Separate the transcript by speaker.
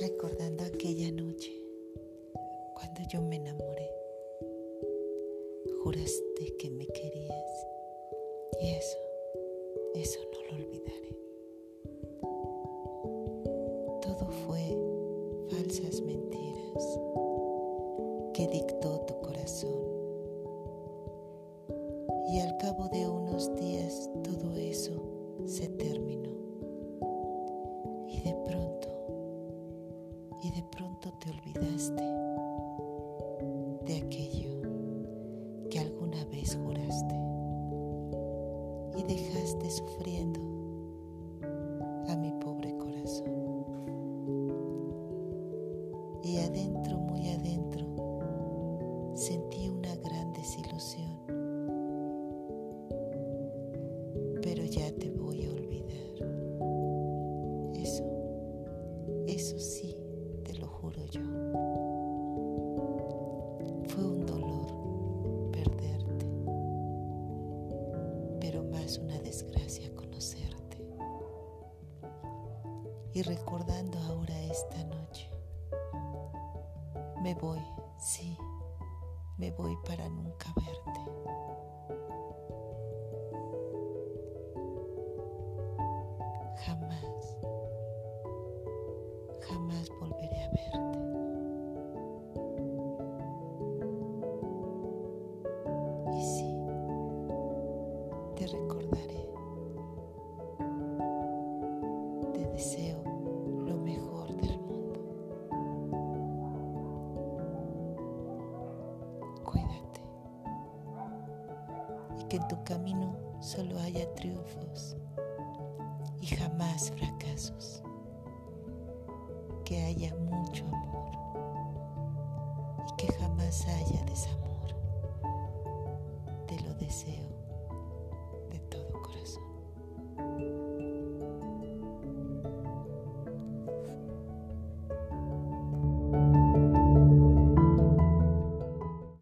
Speaker 1: recordando aquella noche cuando yo me enamoré. Juraste que me querías y eso, eso no lo olvidaré. Todo fue falsas mentiras que dictó tu corazón y al cabo de unos días de pronto te olvidaste de aquello que alguna vez juraste y dejaste sufriendo a mi pobre corazón. Y adentro, muy adentro, sentí una gran desilusión. Pero ya te yo. Fue un dolor perderte, pero más una desgracia conocerte. Y recordando ahora esta noche, me voy, sí, me voy para nunca verte. Jamás, jamás volveré a verte. Y sí, te recordaré. Te deseo lo mejor del mundo. Cuídate. Y que en tu camino solo haya triunfos y jamás fracasos. Que haya mucho amor y que jamás haya desamor. aconteceu.